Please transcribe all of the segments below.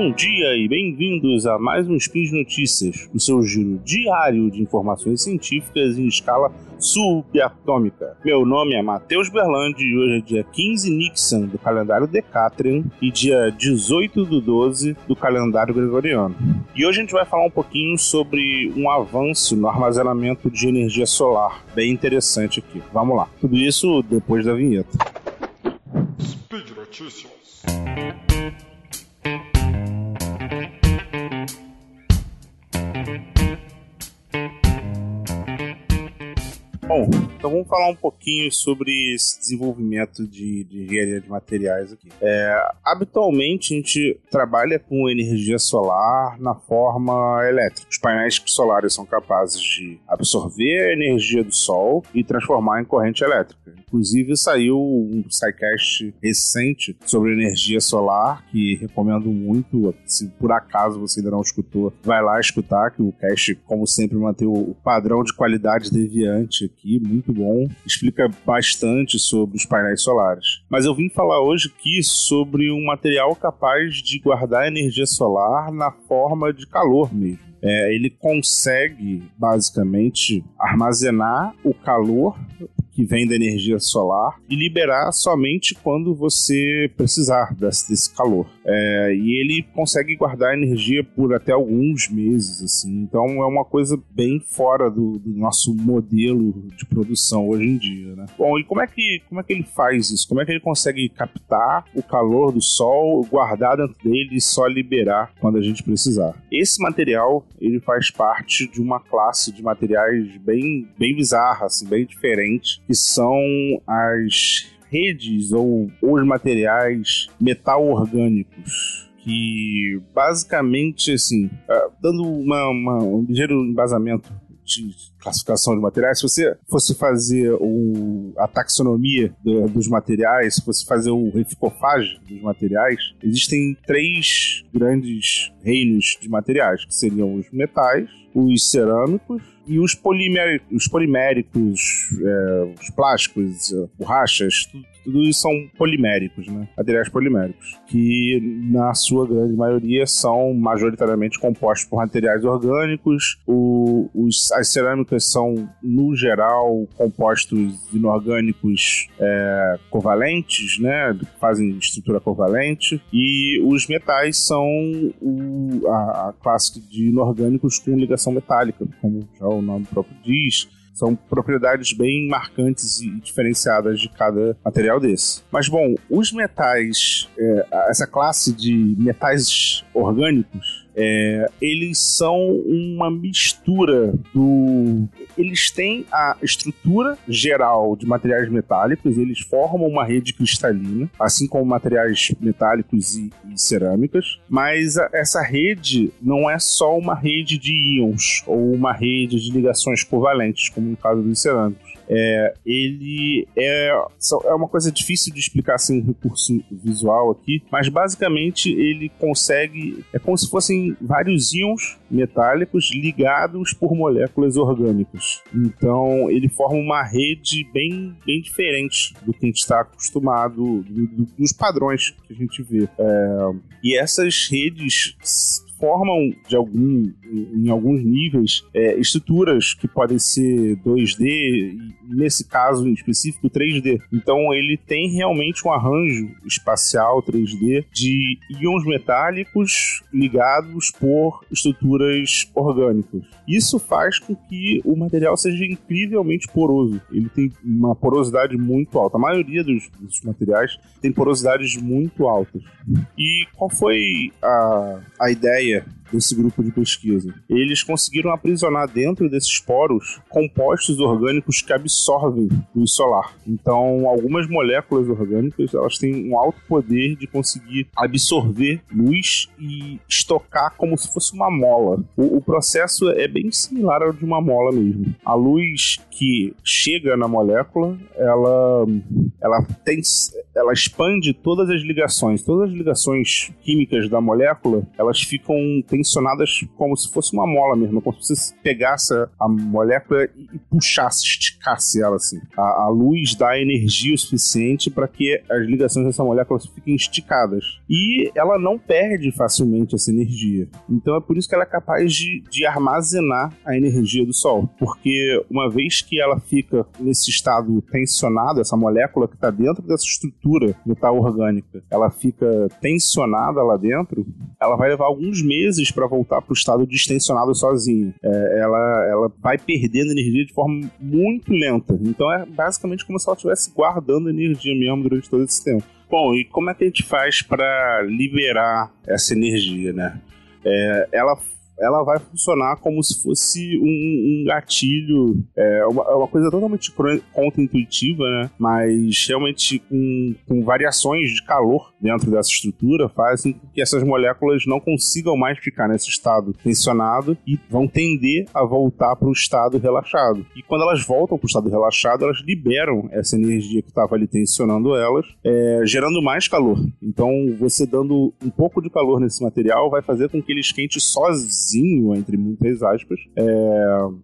Bom dia e bem-vindos a mais um Spin de Notícias, o seu giro diário de informações científicas em escala subatômica. Meu nome é Matheus Berlandi e hoje é dia 15 Nixon do calendário Decatrian e dia 18 do 12 do calendário Gregoriano. E hoje a gente vai falar um pouquinho sobre um avanço no armazenamento de energia solar, bem interessante aqui. Vamos lá. Tudo isso depois da vinheta. Speed Notícias. Bom, então vamos falar um pouquinho sobre esse desenvolvimento de, de engenharia de materiais aqui. É, habitualmente a gente trabalha com energia solar na forma elétrica. Os painéis solares são capazes de absorver a energia do sol e transformar em corrente elétrica. Inclusive saiu um SciCast recente sobre energia solar que recomendo muito. Se por acaso você ainda não escutou, vai lá escutar que o cast, como sempre, mantém o padrão de qualidade deviante aqui, muito bom. Explica bastante sobre os painéis solares. Mas eu vim falar hoje aqui sobre um material capaz de guardar energia solar na forma de calor mesmo. É, ele consegue basicamente armazenar o calor que vem da energia solar e liberar somente quando você precisar desse, desse calor. É, e ele consegue guardar energia por até alguns meses, assim. Então é uma coisa bem fora do, do nosso modelo de produção hoje em dia, né? Bom, e como é que como é que ele faz isso? Como é que ele consegue captar o calor do sol, guardar dentro dele e só liberar quando a gente precisar? Esse material ele faz parte de uma classe de materiais bem bem bizarra, assim, bem diferente que são as redes ou os materiais metal orgânicos que basicamente assim ah, dando uma, uma, um ligeiro embasamento de classificação de materiais, se você fosse fazer a taxonomia do, dos materiais, se fosse fazer o reficofage dos materiais, existem três grandes reinos de materiais, que seriam os metais, os cerâmicos e os, poliméricos, os poliméricos, é, os plásticos, é, borrachas, tudo, são poliméricos, né? Materiais poliméricos, que na sua grande maioria são majoritariamente compostos por materiais orgânicos. O, os, as cerâmicas são, no geral, compostos inorgânicos é, covalentes, né? Fazem estrutura covalente. E os metais são o, a, a classe de inorgânicos com ligação metálica, como já o nome próprio diz. São propriedades bem marcantes e diferenciadas de cada material desse. Mas, bom, os metais, é, essa classe de metais orgânicos, é, eles são uma mistura do. Eles têm a estrutura geral de materiais metálicos, eles formam uma rede cristalina, assim como materiais metálicos e, e cerâmicas, mas a, essa rede não é só uma rede de íons ou uma rede de ligações covalentes, como no caso dos cerâmicos é, ele é, é uma coisa difícil de explicar sem um recurso visual aqui, mas basicamente ele consegue. É como se fossem vários íons metálicos ligados por moléculas orgânicas. Então ele forma uma rede bem, bem diferente do que a gente está acostumado, do, do, dos padrões que a gente vê. É, e essas redes formam de algum, em alguns níveis é, estruturas que podem ser 2D e nesse caso em específico 3D. Então ele tem realmente um arranjo espacial 3D de íons metálicos ligados por estruturas orgânicas. Isso faz com que o material seja incrivelmente poroso. Ele tem uma porosidade muito alta. A maioria dos, dos materiais tem porosidades muito altas. E qual foi a, a ideia desse grupo de pesquisa. Eles conseguiram aprisionar dentro desses poros compostos orgânicos que absorvem luz solar. Então, algumas moléculas orgânicas elas têm um alto poder de conseguir absorver luz e estocar como se fosse uma mola. O, o processo é bem similar ao de uma mola mesmo. A luz que chega na molécula, ela, ela tem ela expande todas as ligações, todas as ligações químicas da molécula, elas ficam tensionadas como se fosse uma mola mesmo, como se você pegasse a molécula e puxasse, esticasse ela assim. A, a luz dá energia o suficiente para que as ligações dessa molécula fiquem esticadas. E ela não perde facilmente essa energia. Então é por isso que ela é capaz de, de armazenar a energia do Sol. Porque uma vez que ela fica nesse estado tensionado, essa molécula que está dentro dessa estrutura metal orgânica, ela fica tensionada lá dentro, ela vai levar alguns meses para voltar para o estado distensionado sozinha. É, ela, ela vai perdendo energia de forma muito lenta. Então é basicamente como se ela estivesse guardando energia mesmo durante todo esse tempo. Bom, e como é que a gente faz para liberar essa energia, né? É, ela ela vai funcionar como se fosse um, um gatilho, é uma, é uma, coisa totalmente contra-intuitiva, né? Mas realmente com, com, variações de calor dentro dessa estrutura fazem com que essas moléculas não consigam mais ficar nesse estado tensionado e vão tender a voltar para o estado relaxado. E quando elas voltam para o estado relaxado, elas liberam essa energia que estava ali tensionando elas, é, gerando mais calor. Então, você dando um pouco de calor nesse material vai fazer com que ele esquente sozinho sozinho, entre muitas aspas, é,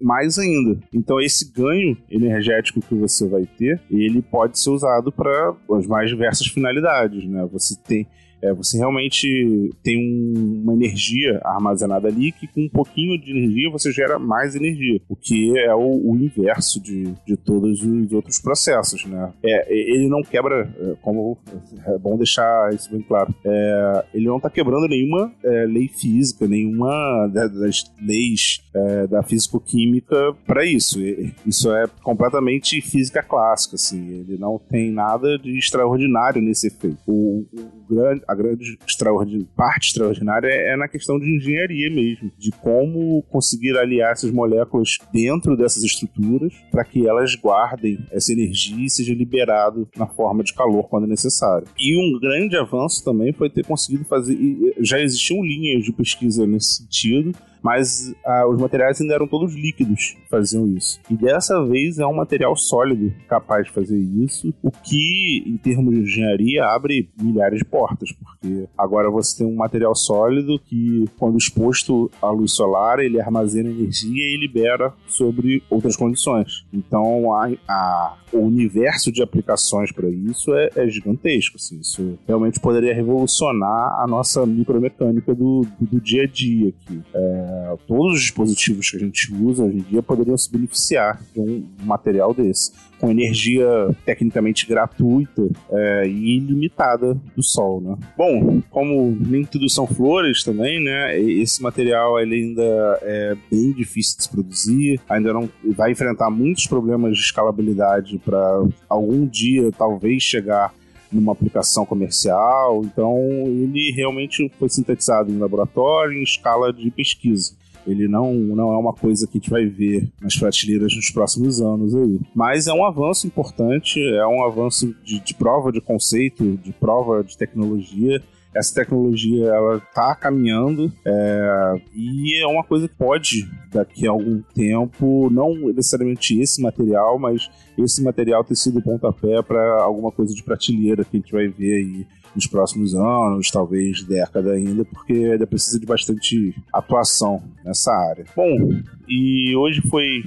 mais ainda. Então esse ganho energético que você vai ter, ele pode ser usado para as mais diversas finalidades, né? Você tem é, você realmente tem um, uma energia armazenada ali que com um pouquinho de energia você gera mais energia, o que é o, o inverso de, de todos os outros processos, né? É, ele não quebra, é, como é bom deixar isso bem claro, é, ele não está quebrando nenhuma é, lei física, nenhuma das leis é, da físico-química para isso. Isso é completamente física clássica, assim. Ele não tem nada de extraordinário nesse efeito. O, o grande, a grande extraordin... parte extraordinária é, é na questão de engenharia mesmo, de como conseguir aliar essas moléculas dentro dessas estruturas para que elas guardem essa energia e seja liberado na forma de calor quando necessário. E um grande avanço também foi ter conseguido fazer. Já existiam linhas de pesquisa nesse sentido, mas ah, os materiais ainda eram todos líquidos que faziam isso. E dessa vez é um material sólido capaz de fazer isso, o que, em termos de engenharia, abre milhares de portas, porque agora você tem um material sólido que, quando exposto à luz solar, ele armazena energia e libera sobre outras condições. Então, a, a, o universo de aplicações para isso é, é gigantesco. Assim, isso realmente poderia revolucionar a nossa micromecânica do, do, do dia a dia aqui. É, todos os dispositivos que a gente usa hoje em dia poderiam se beneficiar de um material desse, com energia tecnicamente gratuita é, e ilimitada do Sol, né? Bom, como nem tudo são flores também, né? Esse material ele ainda é bem difícil de se produzir, ainda não vai enfrentar muitos problemas de escalabilidade para algum dia talvez chegar numa aplicação comercial. Então, ele realmente foi sintetizado em laboratório em escala de pesquisa. Ele não, não é uma coisa que a gente vai ver nas prateleiras nos próximos anos aí. Mas é um avanço importante, é um avanço de, de prova de conceito, de prova de tecnologia essa tecnologia ela está caminhando é, e é uma coisa que pode daqui a algum tempo não necessariamente esse material mas esse material ter sido pontapé para alguma coisa de prateleira que a gente vai ver aí nos próximos anos, talvez década ainda, porque ainda precisa de bastante atuação nessa área. Bom, e hoje foi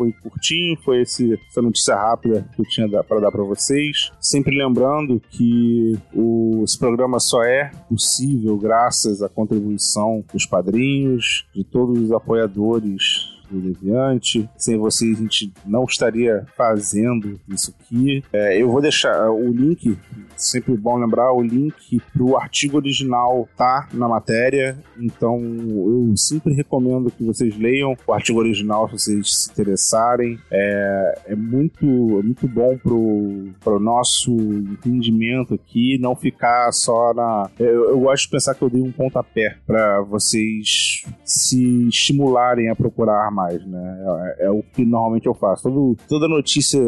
foi curtinho, foi esse, essa notícia rápida que eu tinha para dar para vocês. Sempre lembrando que o, esse programa só é possível graças à contribuição dos padrinhos, de todos os apoiadores do Deviante. Sem vocês, a gente não estaria fazendo isso aqui. É, eu vou deixar o link, sempre bom lembrar, o link pro artigo original tá na matéria. Então eu sempre recomendo que vocês leiam o artigo original se vocês se interessarem. É, é muito, é muito bom pro, pro nosso entendimento aqui, não ficar só na. Eu, eu gosto de pensar que eu dei um pontapé para vocês se estimularem a procurar mais, né? É, é, o que normalmente eu faço. Todo, toda notícia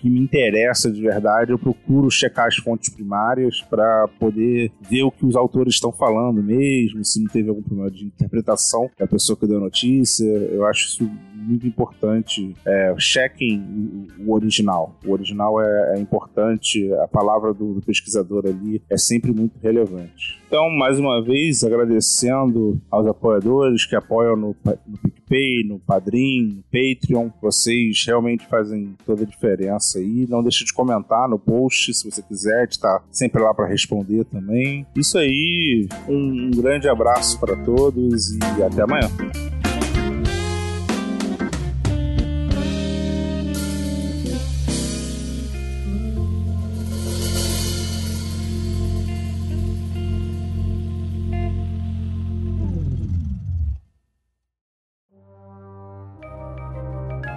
que me interessa de verdade, eu procuro checar as fontes primárias para poder ver o que os autores estão falando mesmo, se não teve algum problema de interpretação da pessoa que deu a notícia. Eu acho isso muito importante. É, chequem o original. O original é, é importante, a palavra do, do, pesquisador ali é sempre muito relevante. Então, mais uma vez, agradecendo aos apoiadores que apoiam no, no PicPay, no Padrim, no Patreon. Vocês realmente fazem toda a diferença aí. Não deixe de comentar no post se você quiser, a gente tá sempre lá para responder também. Isso aí, um, um grande abraço para todos e até amanhã.